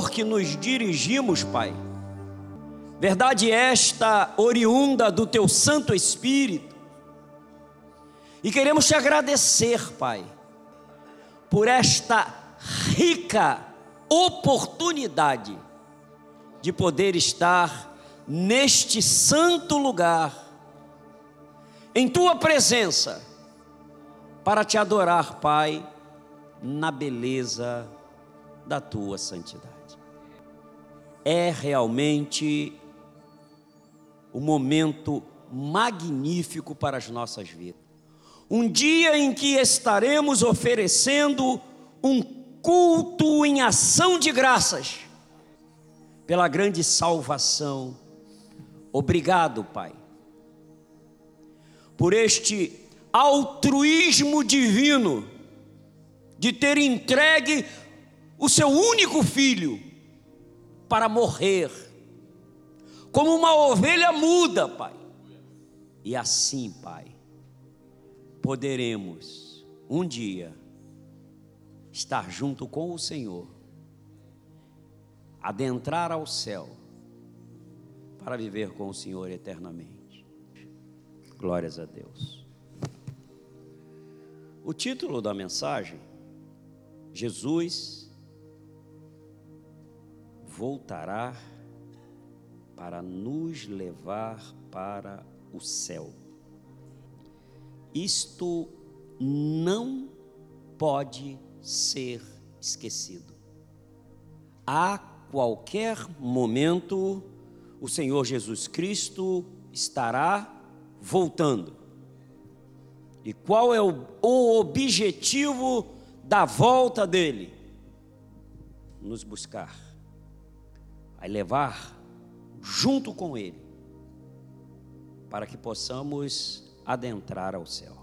louvor que nos dirigimos, Pai, verdade esta oriunda do Teu Santo Espírito, e queremos te agradecer, Pai, por esta rica oportunidade de poder estar neste santo lugar, em tua presença, para te adorar, Pai, na beleza da tua santidade. É realmente o momento magnífico para as nossas vidas. Um dia em que estaremos oferecendo um culto em ação de graças pela grande salvação. Obrigado, Pai, por este altruísmo divino de ter entregue o seu único filho para morrer, como uma ovelha muda, Pai. E assim, Pai, poderemos um dia estar junto com o Senhor, adentrar ao céu, para viver com o Senhor eternamente. Glórias a Deus. O título da mensagem, Jesus voltará para nos levar para o céu. Isto não pode ser esquecido. A qualquer momento, o Senhor Jesus Cristo estará voltando. E qual é o, o objetivo da volta dele? Nos buscar, a levar junto com ele, para que possamos adentrar ao céu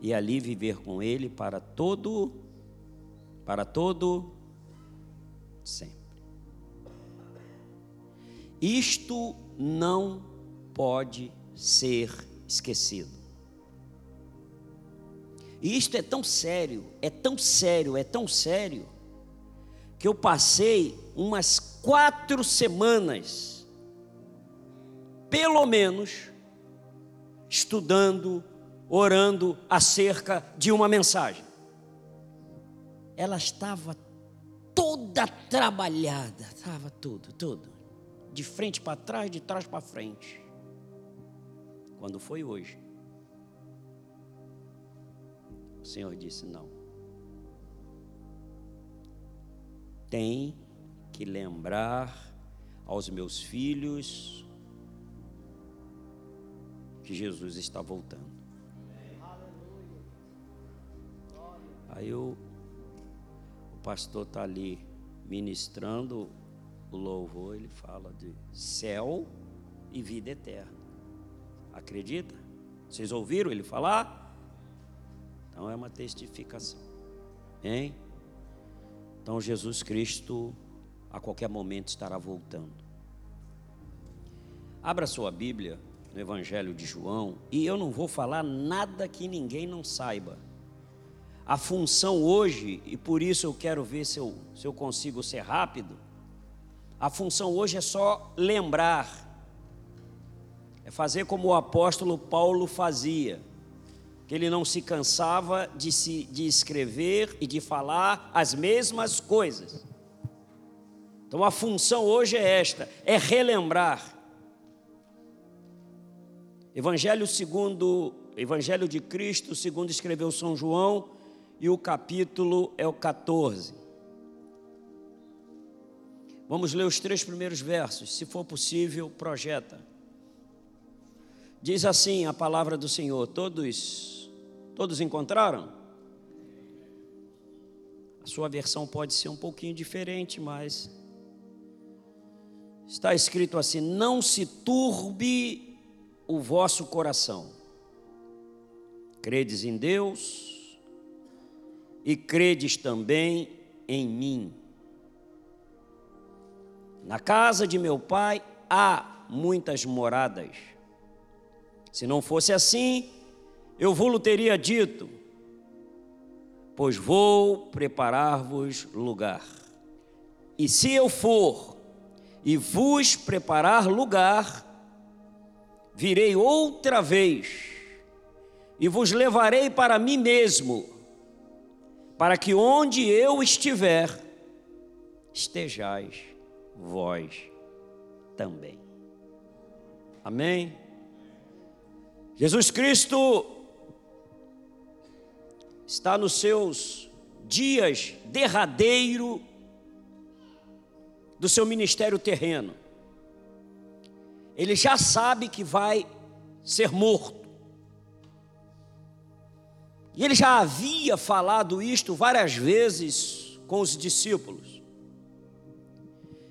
e ali viver com ele para todo para todo sempre. Isto não pode ser esquecido. E isto é tão sério, é tão sério, é tão sério, que eu passei umas quatro semanas, pelo menos, estudando orando acerca de uma mensagem. Ela estava toda trabalhada, estava tudo, tudo, de frente para trás, de trás para frente. Quando foi hoje, o Senhor disse: Não. Tem que lembrar aos meus filhos que Jesus está voltando. Aí o, o pastor está ali ministrando o louvor, ele fala de céu e vida eterna. Acredita? Vocês ouviram ele falar? Então é uma testificação. Hein? Então Jesus Cristo a qualquer momento estará voltando. Abra sua Bíblia no Evangelho de João e eu não vou falar nada que ninguém não saiba. A função hoje, e por isso eu quero ver se eu, se eu consigo ser rápido, a função hoje é só lembrar, é fazer como o apóstolo Paulo fazia, que ele não se cansava de, se, de escrever e de falar as mesmas coisas. Então a função hoje é esta: é relembrar. Evangelho segundo, Evangelho de Cristo, segundo escreveu São João, e o capítulo é o 14. Vamos ler os três primeiros versos, se for possível, projeta. Diz assim a palavra do Senhor: Todos, todos encontraram? A sua versão pode ser um pouquinho diferente, mas está escrito assim: Não se turbe o vosso coração. Credes em Deus, e credes também em mim. Na casa de meu pai há muitas moradas. Se não fosse assim, eu vou-lhe teria dito, pois vou preparar-vos lugar. E se eu for e vos preparar lugar, virei outra vez e vos levarei para mim mesmo, para que onde eu estiver, estejais vós também. Amém? Jesus Cristo está nos seus dias derradeiro do seu ministério terreno. Ele já sabe que vai ser morto. E ele já havia falado isto várias vezes com os discípulos.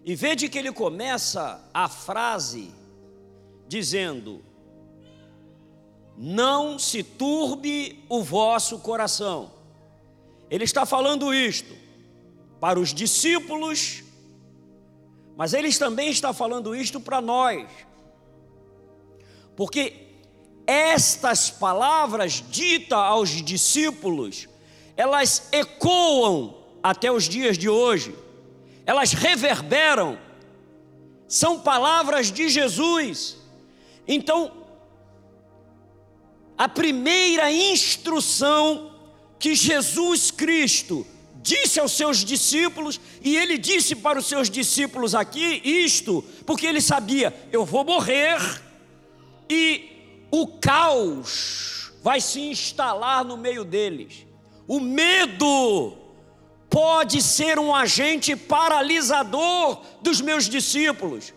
E veja que ele começa a frase dizendo: Não se turbe o vosso coração. Ele está falando isto para os discípulos, mas ele também está falando isto para nós. Porque estas palavras ditas aos discípulos, elas ecoam até os dias de hoje, elas reverberam, são palavras de Jesus. Então, a primeira instrução que Jesus Cristo disse aos seus discípulos, e ele disse para os seus discípulos aqui isto, porque ele sabia: eu vou morrer, e o caos vai se instalar no meio deles. O medo pode ser um agente paralisador dos meus discípulos.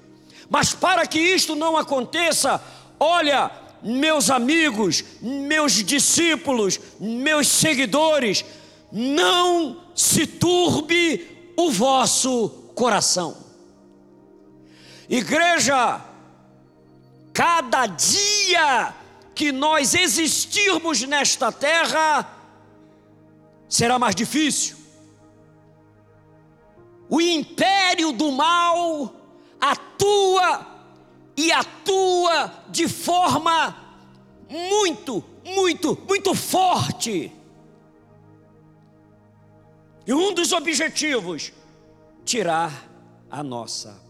Mas para que isto não aconteça, olha, meus amigos, meus discípulos, meus seguidores, não se turbe o vosso coração. Igreja, Cada dia que nós existirmos nesta terra será mais difícil. O império do mal atua e atua de forma muito, muito, muito forte. E um dos objetivos, tirar a nossa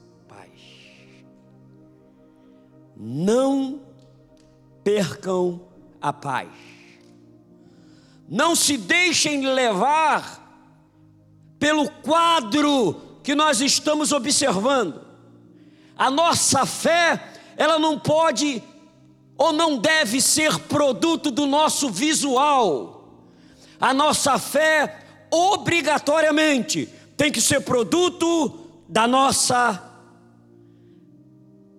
não percam a paz. Não se deixem levar pelo quadro que nós estamos observando. A nossa fé, ela não pode ou não deve ser produto do nosso visual. A nossa fé, obrigatoriamente, tem que ser produto da nossa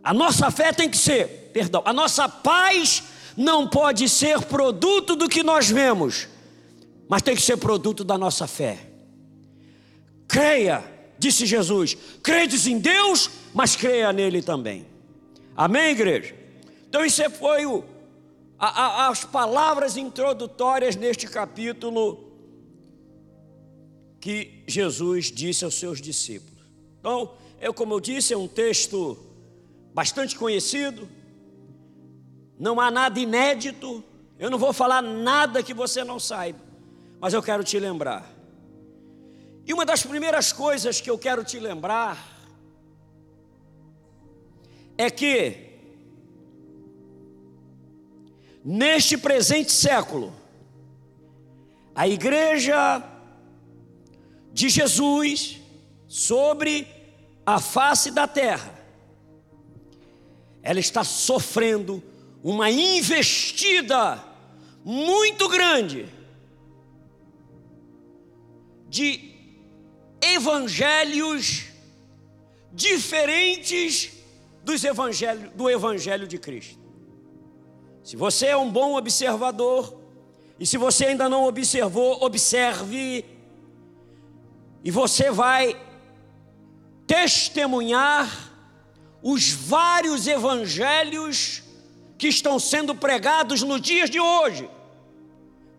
a nossa fé tem que ser, perdão, a nossa paz não pode ser produto do que nós vemos, mas tem que ser produto da nossa fé. Creia, disse Jesus, credes em Deus, mas creia nele também. Amém, igreja? Então, isso foi o, a, a, as palavras introdutórias neste capítulo que Jesus disse aos seus discípulos. Então, eu, como eu disse, é um texto bastante conhecido, não há nada inédito, eu não vou falar nada que você não saiba, mas eu quero te lembrar. E uma das primeiras coisas que eu quero te lembrar é que, neste presente século, a igreja de Jesus sobre a face da terra ela está sofrendo uma investida muito grande de evangelhos diferentes dos evangelhos, do evangelho de Cristo. Se você é um bom observador, e se você ainda não observou, observe, e você vai testemunhar os vários evangelhos que estão sendo pregados nos dias de hoje.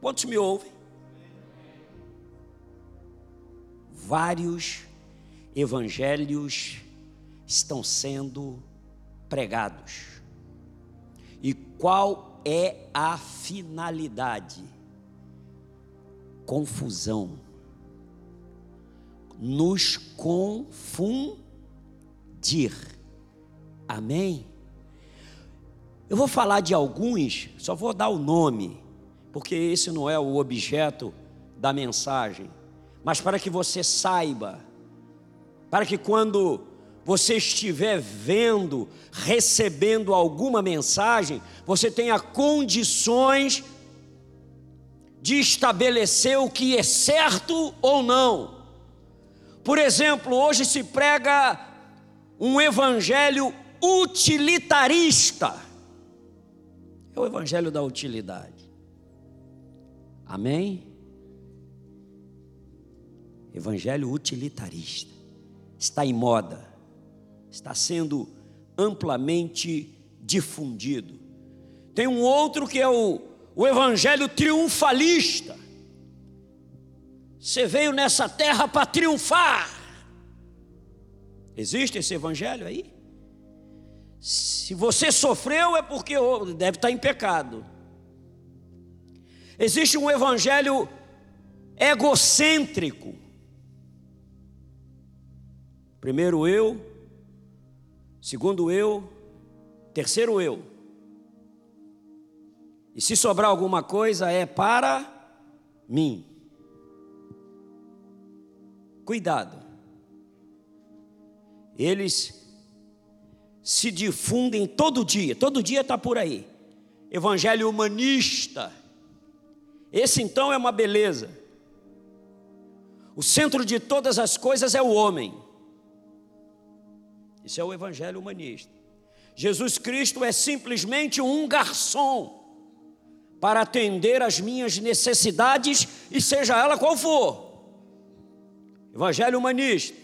Quantos me ouvem? Vários evangelhos estão sendo pregados. E qual é a finalidade? Confusão. nos confundir. Amém? Eu vou falar de alguns, só vou dar o nome, porque esse não é o objeto da mensagem, mas para que você saiba, para que quando você estiver vendo, recebendo alguma mensagem, você tenha condições de estabelecer o que é certo ou não. Por exemplo, hoje se prega um evangelho utilitarista. É o evangelho da utilidade. Amém? Evangelho utilitarista. Está em moda. Está sendo amplamente difundido. Tem um outro que é o, o evangelho triunfalista. Você veio nessa terra para triunfar. Existe esse evangelho aí? Se você sofreu é porque deve estar em pecado. Existe um evangelho egocêntrico. Primeiro eu, segundo eu, terceiro eu. E se sobrar alguma coisa é para mim. Cuidado. Eles se difundem todo dia, todo dia está por aí. Evangelho humanista. Esse então é uma beleza. O centro de todas as coisas é o homem. Isso é o evangelho humanista. Jesus Cristo é simplesmente um garçom para atender as minhas necessidades e seja ela qual for. Evangelho humanista.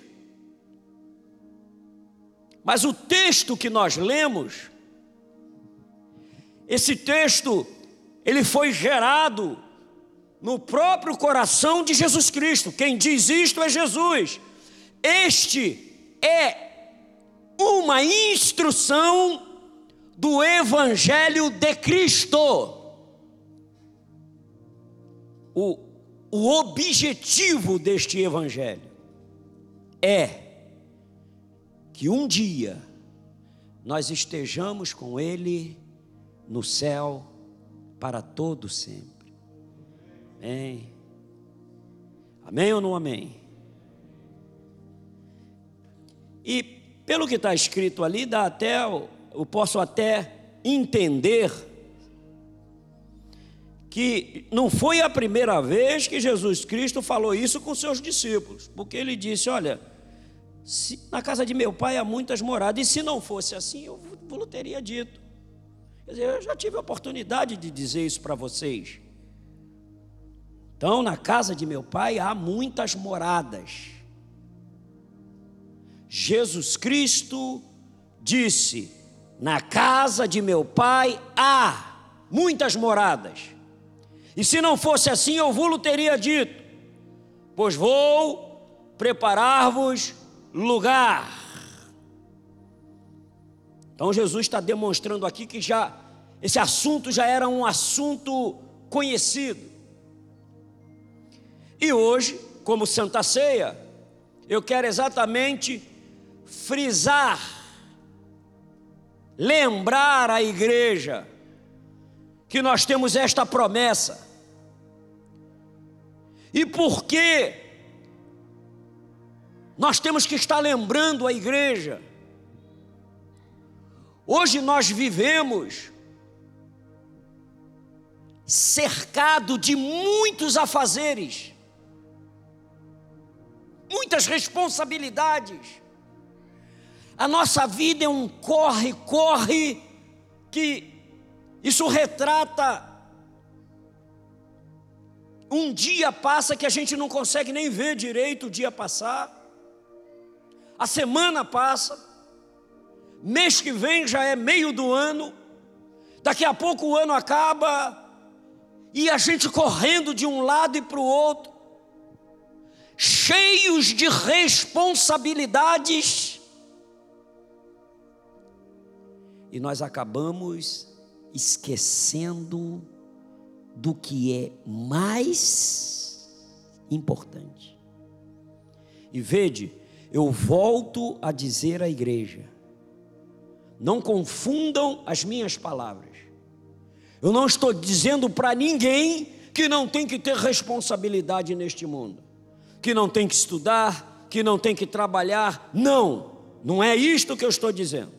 Mas o texto que nós lemos, esse texto, ele foi gerado no próprio coração de Jesus Cristo. Quem diz isto é Jesus. Este é uma instrução do Evangelho de Cristo. O, o objetivo deste Evangelho é que um dia nós estejamos com Ele no céu para todo sempre. Amém. Amém ou não amém? E pelo que está escrito ali, dá até, eu posso até entender que não foi a primeira vez que Jesus Cristo falou isso com seus discípulos, porque ele disse: Olha, na casa de meu pai há muitas moradas, e se não fosse assim, eu vos teria dito. Quer dizer, eu já tive a oportunidade de dizer isso para vocês. Então, na casa de meu pai há muitas moradas. Jesus Cristo disse: Na casa de meu pai há muitas moradas. E se não fosse assim, eu vos teria dito: Pois vou preparar-vos lugar. Então Jesus está demonstrando aqui que já esse assunto já era um assunto conhecido. E hoje, como Santa Ceia, eu quero exatamente frisar, lembrar a igreja que nós temos esta promessa. E por que nós temos que estar lembrando a igreja. Hoje nós vivemos cercado de muitos afazeres, muitas responsabilidades. A nossa vida é um corre, corre, que isso retrata. Um dia passa que a gente não consegue nem ver direito o dia passar a semana passa, mês que vem já é meio do ano, daqui a pouco o ano acaba, e a gente correndo de um lado e para o outro, cheios de responsabilidades, e nós acabamos esquecendo do que é mais importante. E vede, eu volto a dizer à igreja: não confundam as minhas palavras. Eu não estou dizendo para ninguém que não tem que ter responsabilidade neste mundo, que não tem que estudar, que não tem que trabalhar. Não, não é isto que eu estou dizendo.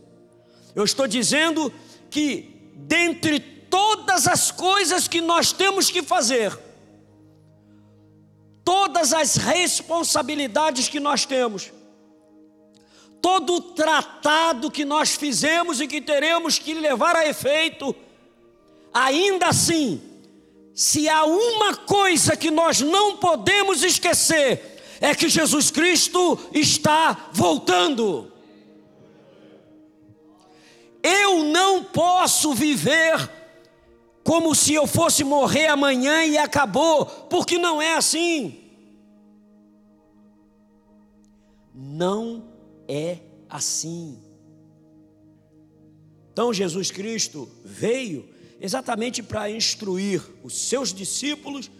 Eu estou dizendo que dentre todas as coisas que nós temos que fazer, todas as responsabilidades que nós temos, todo o tratado que nós fizemos e que teremos que levar a efeito, ainda assim, se há uma coisa que nós não podemos esquecer, é que Jesus Cristo está voltando. Eu não posso viver como se eu fosse morrer amanhã e acabou, porque não é assim. Não é assim. Então Jesus Cristo veio exatamente para instruir os seus discípulos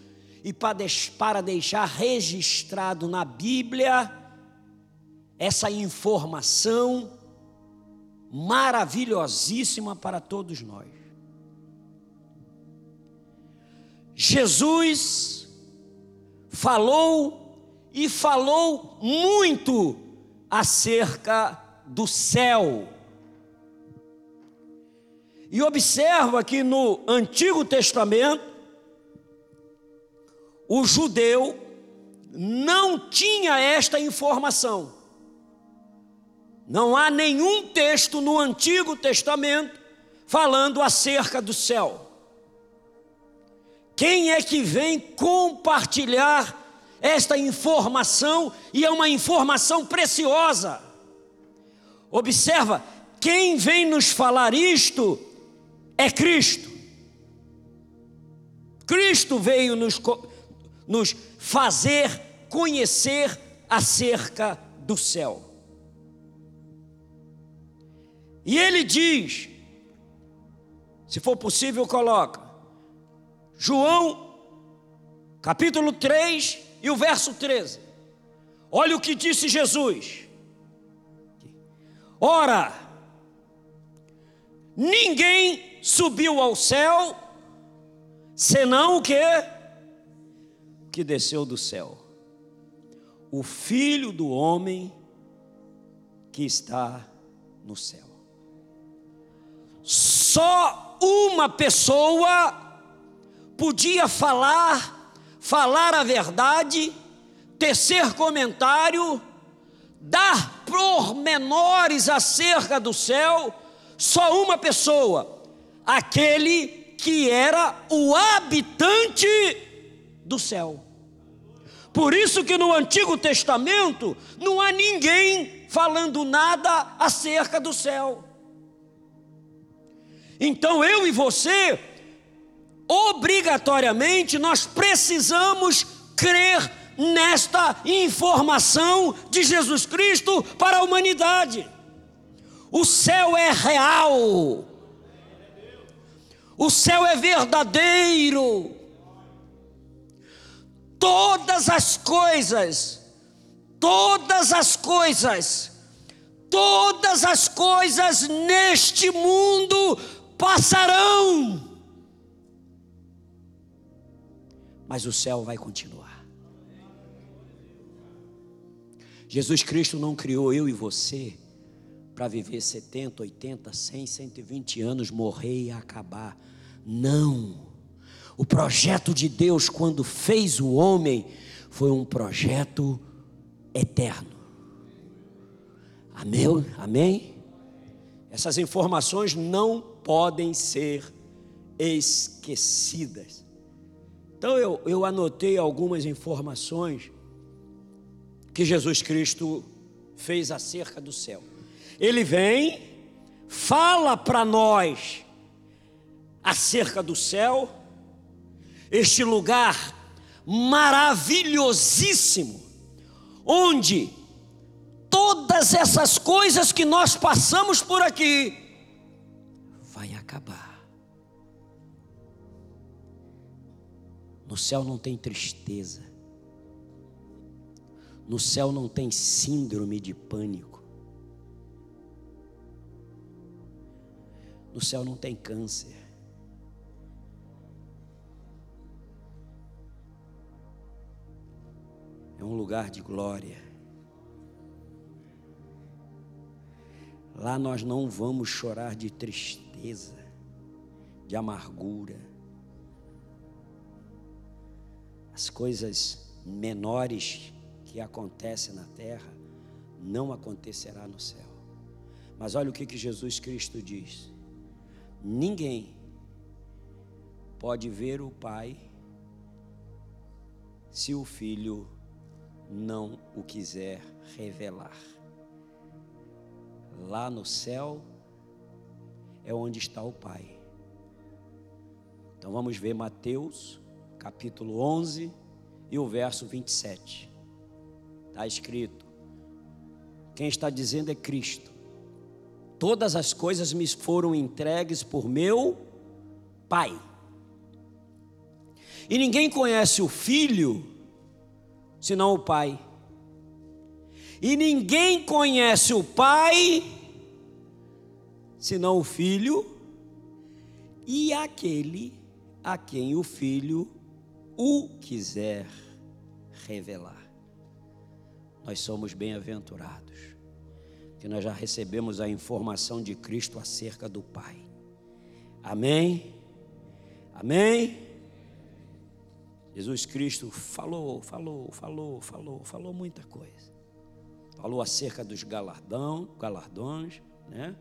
e para deixar registrado na Bíblia essa informação maravilhosíssima para todos nós. Jesus falou e falou muito acerca do céu. E observa que no Antigo Testamento, o judeu não tinha esta informação. Não há nenhum texto no Antigo Testamento falando acerca do céu. Quem é que vem compartilhar esta informação e é uma informação preciosa? Observa, quem vem nos falar isto é Cristo. Cristo veio nos, nos fazer conhecer acerca do céu. E ele diz, se for possível, coloca, João, capítulo 3 e o verso 13. Olha o que disse Jesus. Ora, ninguém subiu ao céu, senão o que? Que desceu do céu. O Filho do homem que está no céu. Só uma pessoa podia falar, falar a verdade, tecer comentário, dar pormenores acerca do céu, só uma pessoa, aquele que era o habitante do céu. Por isso que no Antigo Testamento não há ninguém falando nada acerca do céu. Então eu e você, obrigatoriamente, nós precisamos crer nesta informação de Jesus Cristo para a humanidade. O céu é real, o céu é verdadeiro. Todas as coisas, todas as coisas, todas as coisas neste mundo passarão, mas o céu vai continuar. Jesus Cristo não criou eu e você para viver 70, 80, 100, 120 anos, morrer e acabar. Não. O projeto de Deus, quando fez o homem, foi um projeto eterno. Amém? Amém? Essas informações não podem ser esquecidas. Então eu, eu anotei algumas informações que Jesus Cristo fez acerca do céu. Ele vem, fala para nós acerca do céu, este lugar maravilhosíssimo, onde todas essas coisas que nós passamos por aqui vai acabar. No céu não tem tristeza, No céu não tem síndrome de pânico. No céu não tem câncer. É um lugar de glória. Lá nós não vamos chorar de tristeza, de amargura. As coisas menores que acontecem na terra não acontecerá no céu. Mas olha o que, que Jesus Cristo diz: ninguém pode ver o Pai se o Filho não o quiser revelar. Lá no céu é onde está o Pai. Então vamos ver Mateus, capítulo 11 e o verso 27. Está escrito: quem está dizendo é Cristo. Todas as coisas me foram entregues por meu Pai. E ninguém conhece o Filho senão o Pai. E ninguém conhece o Pai senão o Filho e aquele a quem o Filho o quiser revelar. Nós somos bem-aventurados, que nós já recebemos a informação de Cristo acerca do Pai. Amém? Amém? Jesus Cristo falou, falou, falou, falou, falou muita coisa. Falou acerca dos galardão, galardões, né?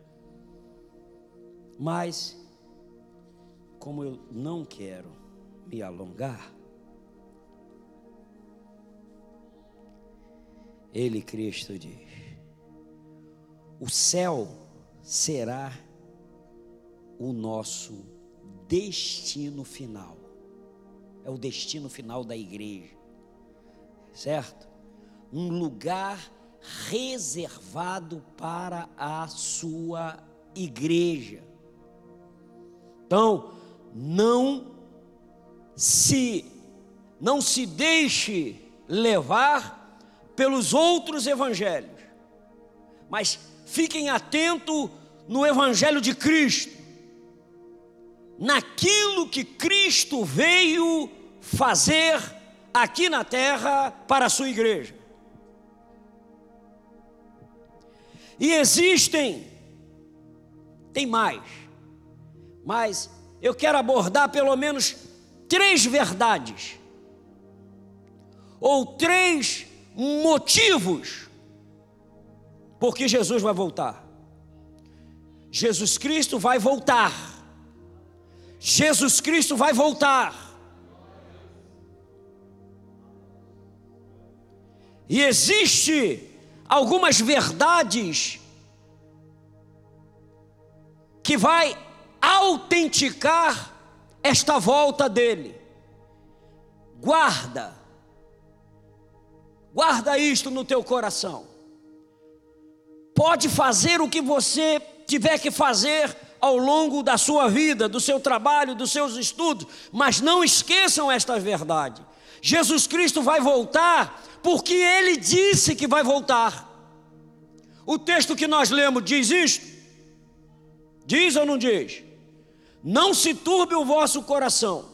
Mas, como eu não quero me alongar, Ele, Cristo, diz: o céu será o nosso destino final é o destino final da igreja, certo? Um lugar reservado para a sua igreja. Então, não se não se deixe levar pelos outros evangelhos, mas fiquem atentos no evangelho de Cristo, naquilo que Cristo veio fazer aqui na terra para a sua igreja. E existem, tem mais, mas eu quero abordar pelo menos três verdades, ou três motivos, porque Jesus vai voltar. Jesus Cristo vai voltar. Jesus Cristo vai voltar. E existe algumas verdades que vai autenticar esta volta dele. Guarda. Guarda isto no teu coração. Pode fazer o que você tiver que fazer ao longo da sua vida, do seu trabalho, dos seus estudos, mas não esqueçam esta verdade. Jesus Cristo vai voltar porque ele disse que vai voltar. O texto que nós lemos diz isto? Diz ou não diz? Não se turbe o vosso coração.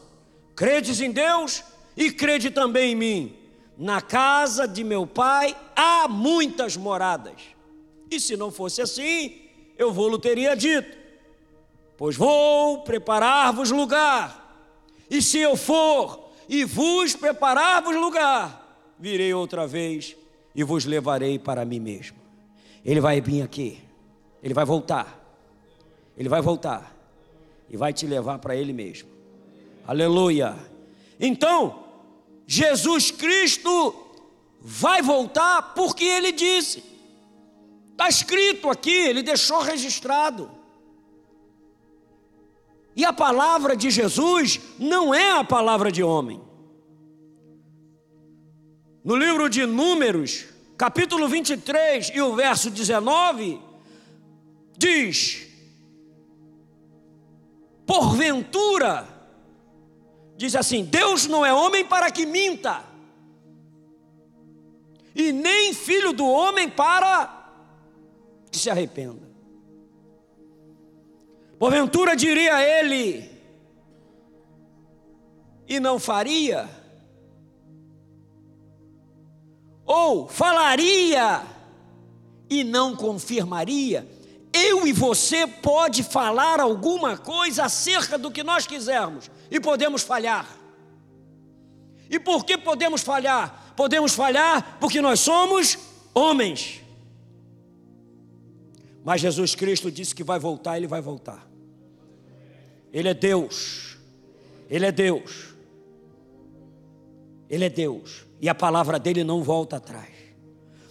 Credes em Deus e crede também em mim. Na casa de meu pai há muitas moradas. E se não fosse assim, eu vou-lhe teria dito: Pois vou preparar-vos lugar. E se eu for e vos preparar-vos lugar, virei outra vez e vos levarei para mim mesmo. Ele vai vir aqui, ele vai voltar, ele vai voltar e vai te levar para ele mesmo. Aleluia. Então, Jesus Cristo vai voltar porque ele disse, está escrito aqui, ele deixou registrado. E a palavra de Jesus não é a palavra de homem. No livro de Números, capítulo 23 e o verso 19, diz: Porventura, diz assim: Deus não é homem para que minta, e nem filho do homem para que se arrependa. Porventura diria ele, e não faria? Ou falaria e não confirmaria? Eu e você pode falar alguma coisa acerca do que nós quisermos e podemos falhar. E por que podemos falhar? Podemos falhar porque nós somos homens. Mas Jesus Cristo disse que vai voltar, ele vai voltar. Ele é Deus. Ele é Deus. Ele é Deus. E a palavra dele não volta atrás.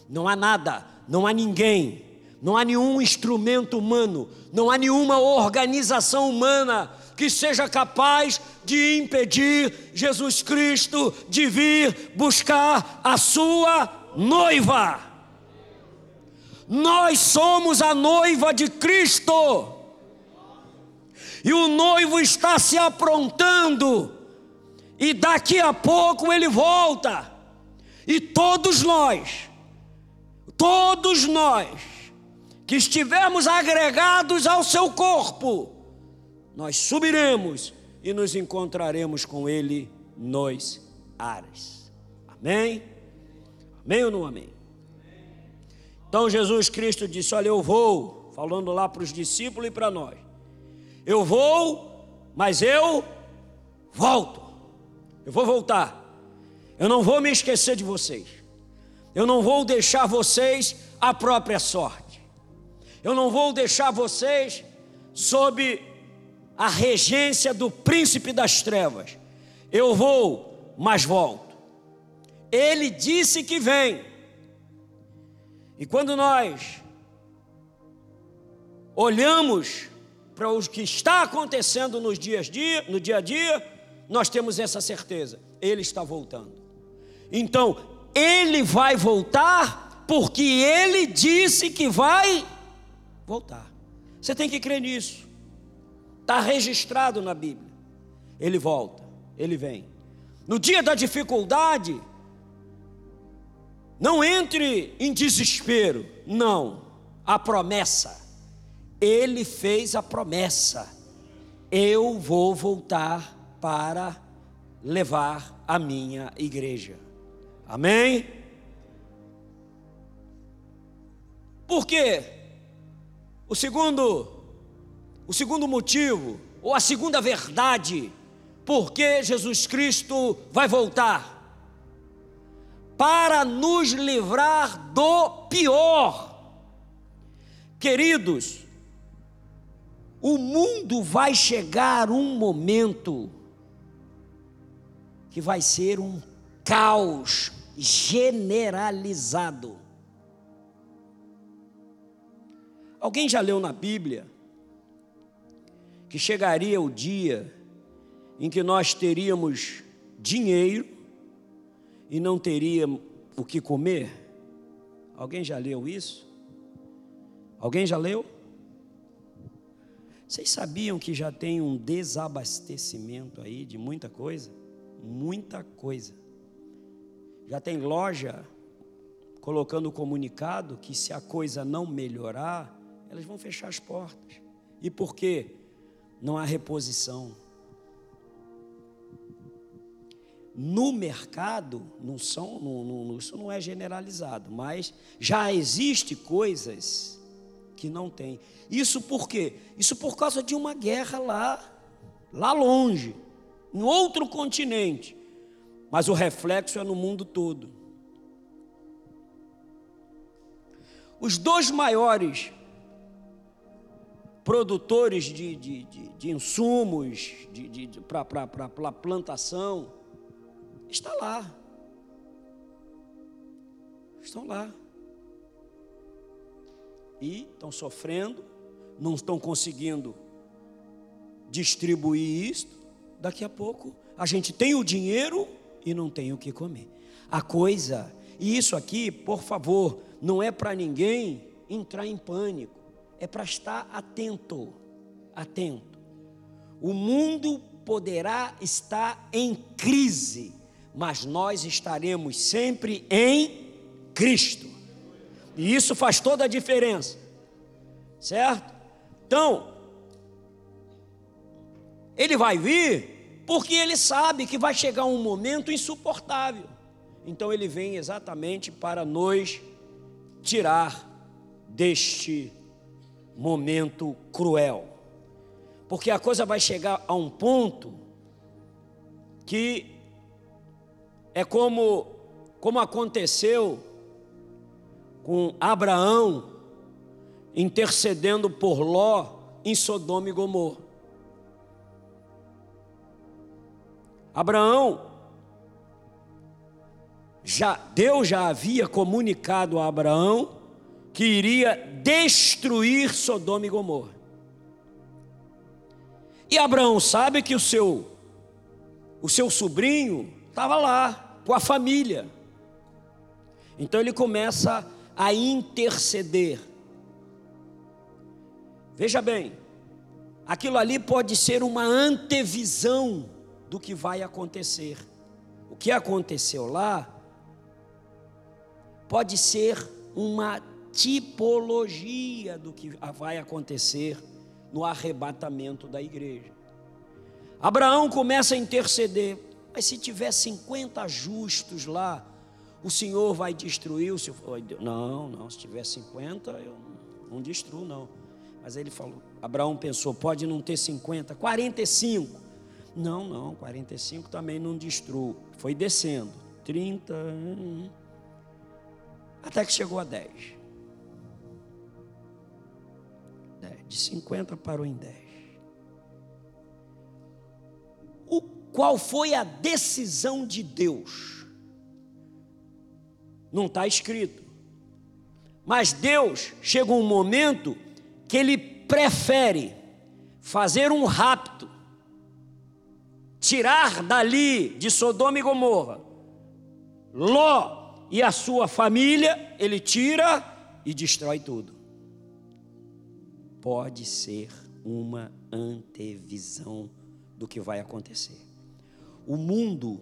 Não há nada, não há ninguém, não há nenhum instrumento humano, não há nenhuma organização humana que seja capaz de impedir Jesus Cristo de vir buscar a sua noiva. Nós somos a noiva de Cristo. E o noivo está se aprontando, e daqui a pouco ele volta. E todos nós, todos nós, que estivermos agregados ao seu corpo, nós subiremos e nos encontraremos com Ele nos ares. Amém? Amém ou não amém? Então Jesus Cristo disse: Olha, eu vou, falando lá para os discípulos e para nós, eu vou, mas eu volto, eu vou voltar, eu não vou me esquecer de vocês, eu não vou deixar vocês à própria sorte, eu não vou deixar vocês sob a regência do príncipe das trevas. Eu vou, mas volto. Ele disse que vem. E quando nós olhamos para o que está acontecendo nos dias dia, no dia a dia, nós temos essa certeza. Ele está voltando. Então, ele vai voltar porque ele disse que vai voltar. Você tem que crer nisso. Está registrado na Bíblia. Ele volta, ele vem. No dia da dificuldade, não entre em desespero, não. A promessa, ele fez a promessa: eu vou voltar para levar a minha igreja. Amém? Por quê? O segundo o segundo motivo, ou a segunda verdade, por que Jesus Cristo vai voltar? Para nos livrar do pior. Queridos, o mundo vai chegar um momento que vai ser um caos generalizado. Alguém já leu na Bíblia que chegaria o dia em que nós teríamos dinheiro e não teríamos o que comer? Alguém já leu isso? Alguém já leu? Vocês sabiam que já tem um desabastecimento aí de muita coisa? Muita coisa. Já tem loja colocando comunicado que se a coisa não melhorar, elas vão fechar as portas. E por quê? não há reposição. No mercado, não são, não, não, isso não é generalizado, mas já existe coisas que não tem. Isso por quê? Isso por causa de uma guerra lá, lá longe, em outro continente. Mas o reflexo é no mundo todo. Os dois maiores produtores de, de, de, de insumos para plantação, está lá. Estão lá. E estão sofrendo, não estão conseguindo distribuir isto. Daqui a pouco a gente tem o dinheiro e não tem o que comer. A coisa, e isso aqui, por favor, não é para ninguém entrar em pânico é para estar atento, atento. O mundo poderá estar em crise, mas nós estaremos sempre em Cristo. E isso faz toda a diferença. Certo? Então, ele vai vir porque ele sabe que vai chegar um momento insuportável. Então ele vem exatamente para nos tirar deste momento cruel. Porque a coisa vai chegar a um ponto que é como como aconteceu com Abraão intercedendo por Ló em Sodoma e Gomorra. Abraão já Deus já havia comunicado a Abraão que iria destruir Sodoma e Gomorra. E Abraão sabe que o seu o seu sobrinho estava lá com a família. Então ele começa a interceder. Veja bem, aquilo ali pode ser uma antevisão do que vai acontecer. O que aconteceu lá pode ser uma tipologia do que vai acontecer no arrebatamento da igreja. Abraão começa a interceder, mas se tiver 50 justos lá, o Senhor vai destruir o seu. Não, não, se tiver 50, eu não destruo, não. Mas ele falou, Abraão pensou, pode não ter 50, 45. Não, não, 45 também não destruo. Foi descendo. 30, até que chegou a 10. De 50 parou em 10. Qual foi a decisão de Deus? Não está escrito. Mas Deus chegou um momento que Ele prefere fazer um rapto, tirar dali de Sodoma e Gomorra, Ló e a sua família, ele tira e destrói tudo. Pode ser uma antevisão do que vai acontecer. O mundo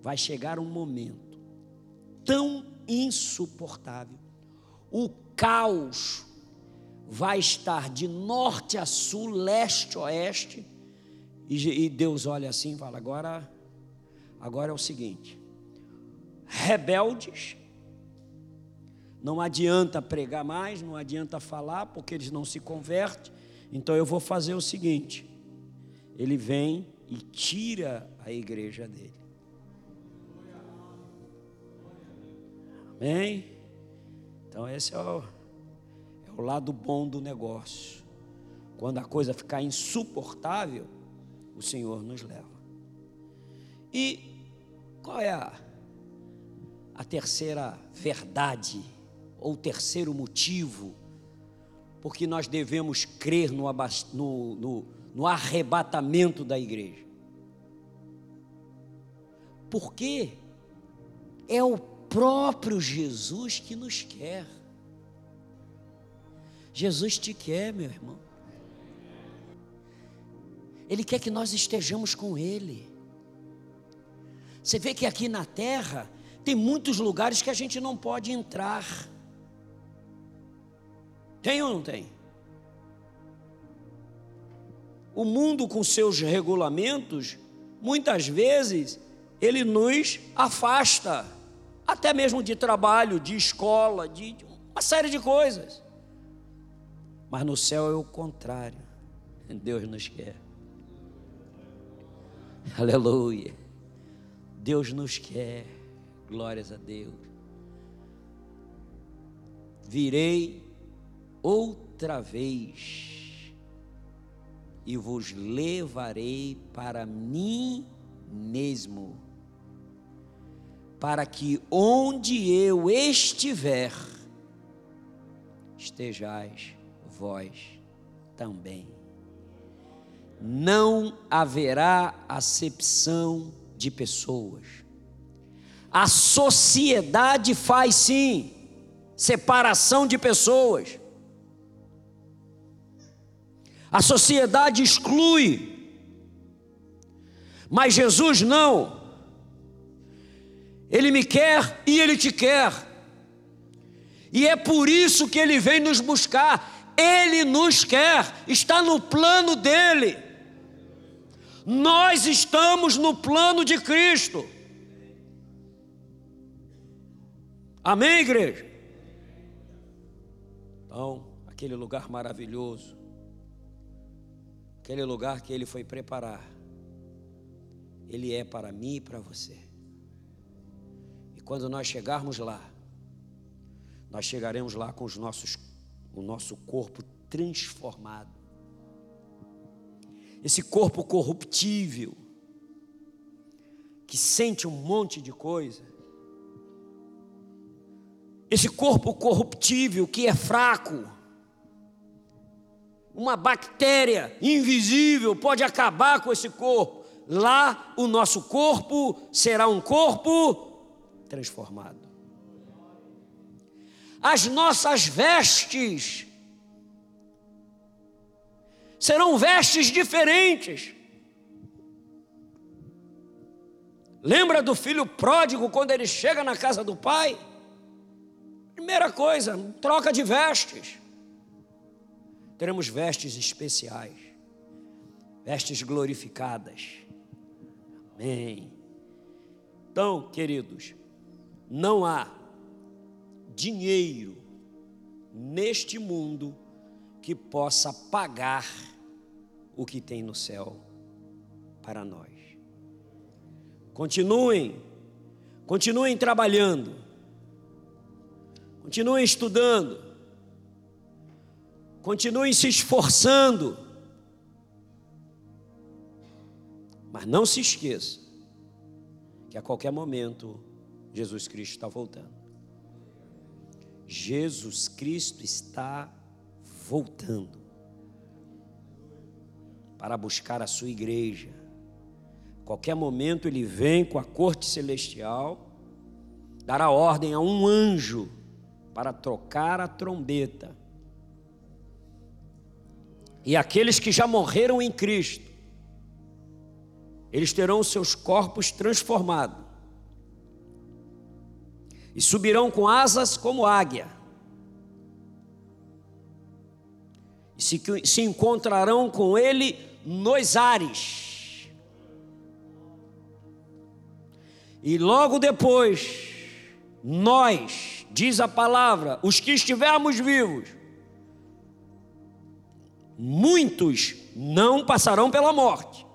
vai chegar um momento tão insuportável, o caos vai estar de norte a sul, leste a oeste, e Deus olha assim e fala: agora, agora é o seguinte, rebeldes. Não adianta pregar mais, não adianta falar, porque eles não se convertem. Então eu vou fazer o seguinte: ele vem e tira a igreja dele. Amém? Então esse é o, é o lado bom do negócio. Quando a coisa ficar insuportável, o Senhor nos leva. E qual é a a terceira verdade, ou terceiro motivo, porque nós devemos crer no, no, no, no arrebatamento da igreja. Porque é o próprio Jesus que nos quer. Jesus te quer, meu irmão. Ele quer que nós estejamos com Ele. Você vê que aqui na terra tem muitos lugares que a gente não pode entrar. Tem ou não tem? O mundo com seus regulamentos, muitas vezes, ele nos afasta, até mesmo de trabalho, de escola, de uma série de coisas. Mas no céu é o contrário. Deus nos quer. Aleluia. Deus nos quer. Glórias a Deus. Virei outra vez e vos levarei para mim mesmo, para que onde eu estiver, estejais vós também. Não haverá acepção de pessoas a sociedade faz sim separação de pessoas. A sociedade exclui. Mas Jesus não. Ele me quer e ele te quer. E é por isso que ele vem nos buscar. Ele nos quer, está no plano dele. Nós estamos no plano de Cristo. Amém, igreja? Então, aquele lugar maravilhoso, aquele lugar que Ele foi preparar, Ele é para mim e para você. E quando nós chegarmos lá, nós chegaremos lá com os nossos, o nosso corpo transformado. Esse corpo corruptível, que sente um monte de coisa, esse corpo corruptível que é fraco, uma bactéria invisível pode acabar com esse corpo. Lá o nosso corpo será um corpo transformado. As nossas vestes serão vestes diferentes. Lembra do filho pródigo quando ele chega na casa do pai? Primeira coisa, troca de vestes. Teremos vestes especiais, vestes glorificadas. Amém. Então, queridos, não há dinheiro neste mundo que possa pagar o que tem no céu para nós. Continuem, continuem trabalhando Continuem estudando. Continuem se esforçando. Mas não se esqueça que a qualquer momento Jesus Cristo está voltando. Jesus Cristo está voltando para buscar a sua igreja. A qualquer momento ele vem com a corte celestial, dará ordem a um anjo para trocar a trombeta. E aqueles que já morreram em Cristo, eles terão seus corpos transformados e subirão com asas como águia. E se, se encontrarão com Ele nos ares. E logo depois, nós, diz a palavra, os que estivermos vivos, muitos não passarão pela morte,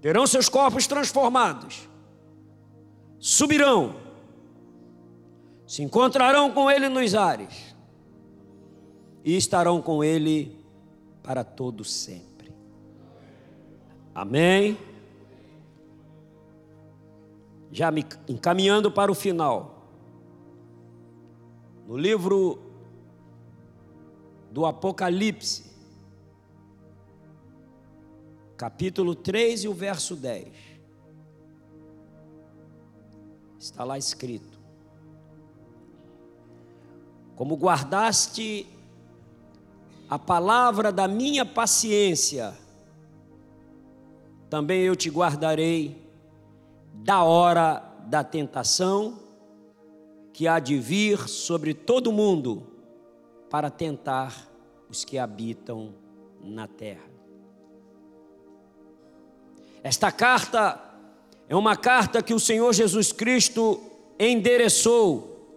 terão seus corpos transformados, subirão, se encontrarão com Ele nos ares e estarão com Ele para todo sempre. Amém? Já me encaminhando para o final. No livro do Apocalipse, capítulo 3 e o verso 10. Está lá escrito: Como guardaste a palavra da minha paciência, também eu te guardarei da hora da tentação que há de vir sobre todo mundo para tentar os que habitam na terra. Esta carta é uma carta que o Senhor Jesus Cristo endereçou.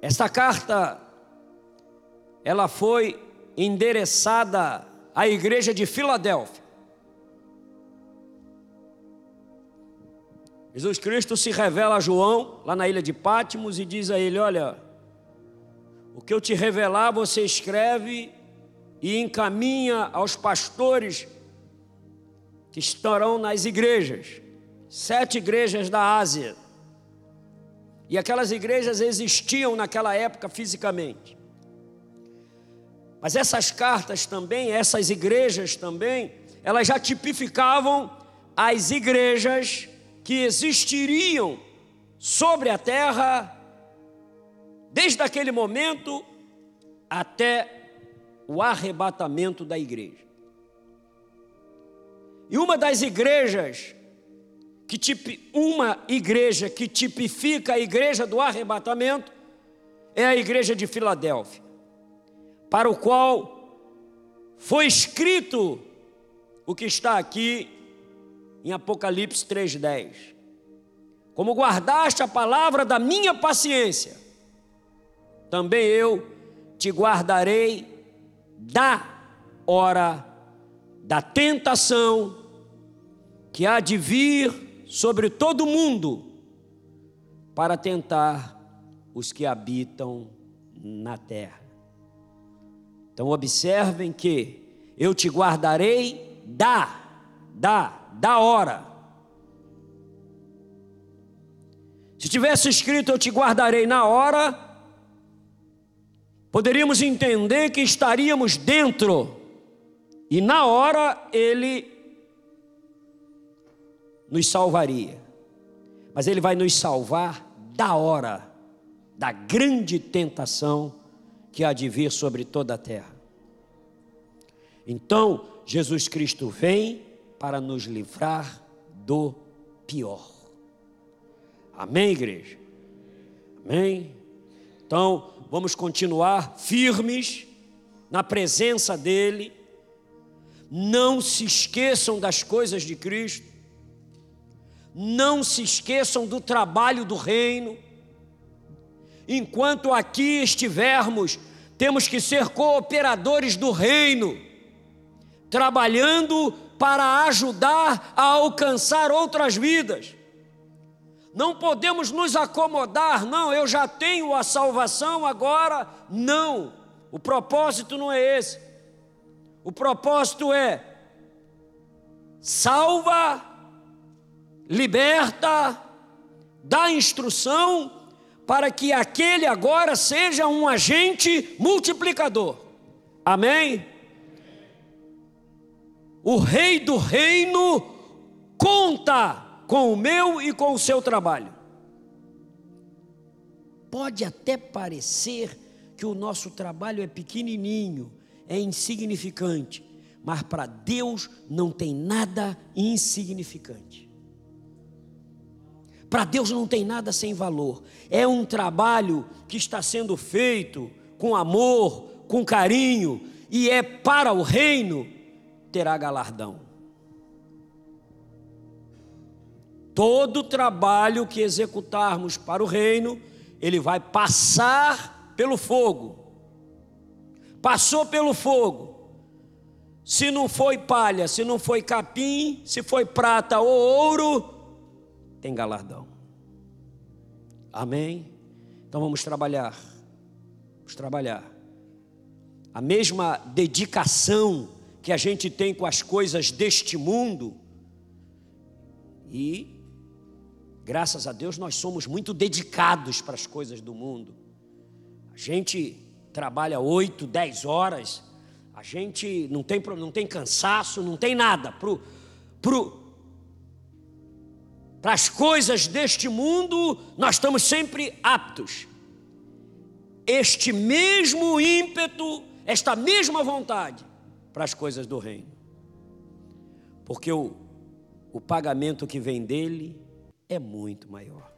Esta carta ela foi endereçada à igreja de Filadélfia. Jesus Cristo se revela a João, lá na ilha de Pátimos, e diz a ele: Olha, o que eu te revelar, você escreve e encaminha aos pastores que estarão nas igrejas, sete igrejas da Ásia. E aquelas igrejas existiam naquela época fisicamente. Mas essas cartas também, essas igrejas também, elas já tipificavam as igrejas que existiriam sobre a terra desde aquele momento até o arrebatamento da igreja. E uma das igrejas que uma igreja que tipifica a igreja do arrebatamento é a igreja de Filadélfia, para o qual foi escrito o que está aqui em Apocalipse 3:10. Como guardaste a palavra da minha paciência, também eu te guardarei da hora da tentação que há de vir sobre todo mundo para tentar os que habitam na terra. Então observem que eu te guardarei da da da hora. Se tivesse escrito eu te guardarei na hora, poderíamos entender que estaríamos dentro e na hora ele nos salvaria. Mas ele vai nos salvar da hora da grande tentação que há de vir sobre toda a terra. Então, Jesus Cristo vem para nos livrar do pior. Amém, igreja? Amém? Então, vamos continuar firmes na presença dEle. Não se esqueçam das coisas de Cristo. Não se esqueçam do trabalho do reino. Enquanto aqui estivermos, temos que ser cooperadores do reino, trabalhando para ajudar a alcançar outras vidas. Não podemos nos acomodar, não, eu já tenho a salvação agora. Não, o propósito não é esse. O propósito é salva, liberta, dá instrução para que aquele agora seja um agente multiplicador. Amém? O rei do reino conta com o meu e com o seu trabalho. Pode até parecer que o nosso trabalho é pequenininho, é insignificante, mas para Deus não tem nada insignificante. Para Deus não tem nada sem valor. É um trabalho que está sendo feito com amor, com carinho, e é para o reino, terá galardão. Todo trabalho que executarmos para o reino, ele vai passar pelo fogo. Passou pelo fogo. Se não foi palha, se não foi capim, se foi prata ou ouro, tem galardão. Amém? Então vamos trabalhar. Vamos trabalhar. A mesma dedicação que a gente tem com as coisas deste mundo, e graças a Deus nós somos muito dedicados para as coisas do mundo. A gente trabalha oito, dez horas, a gente não tem, não tem cansaço, não tem nada. Pro, pro, para as coisas deste mundo, nós estamos sempre aptos. Este mesmo ímpeto, esta mesma vontade para as coisas do reino. Porque o, o pagamento que vem dele é muito maior.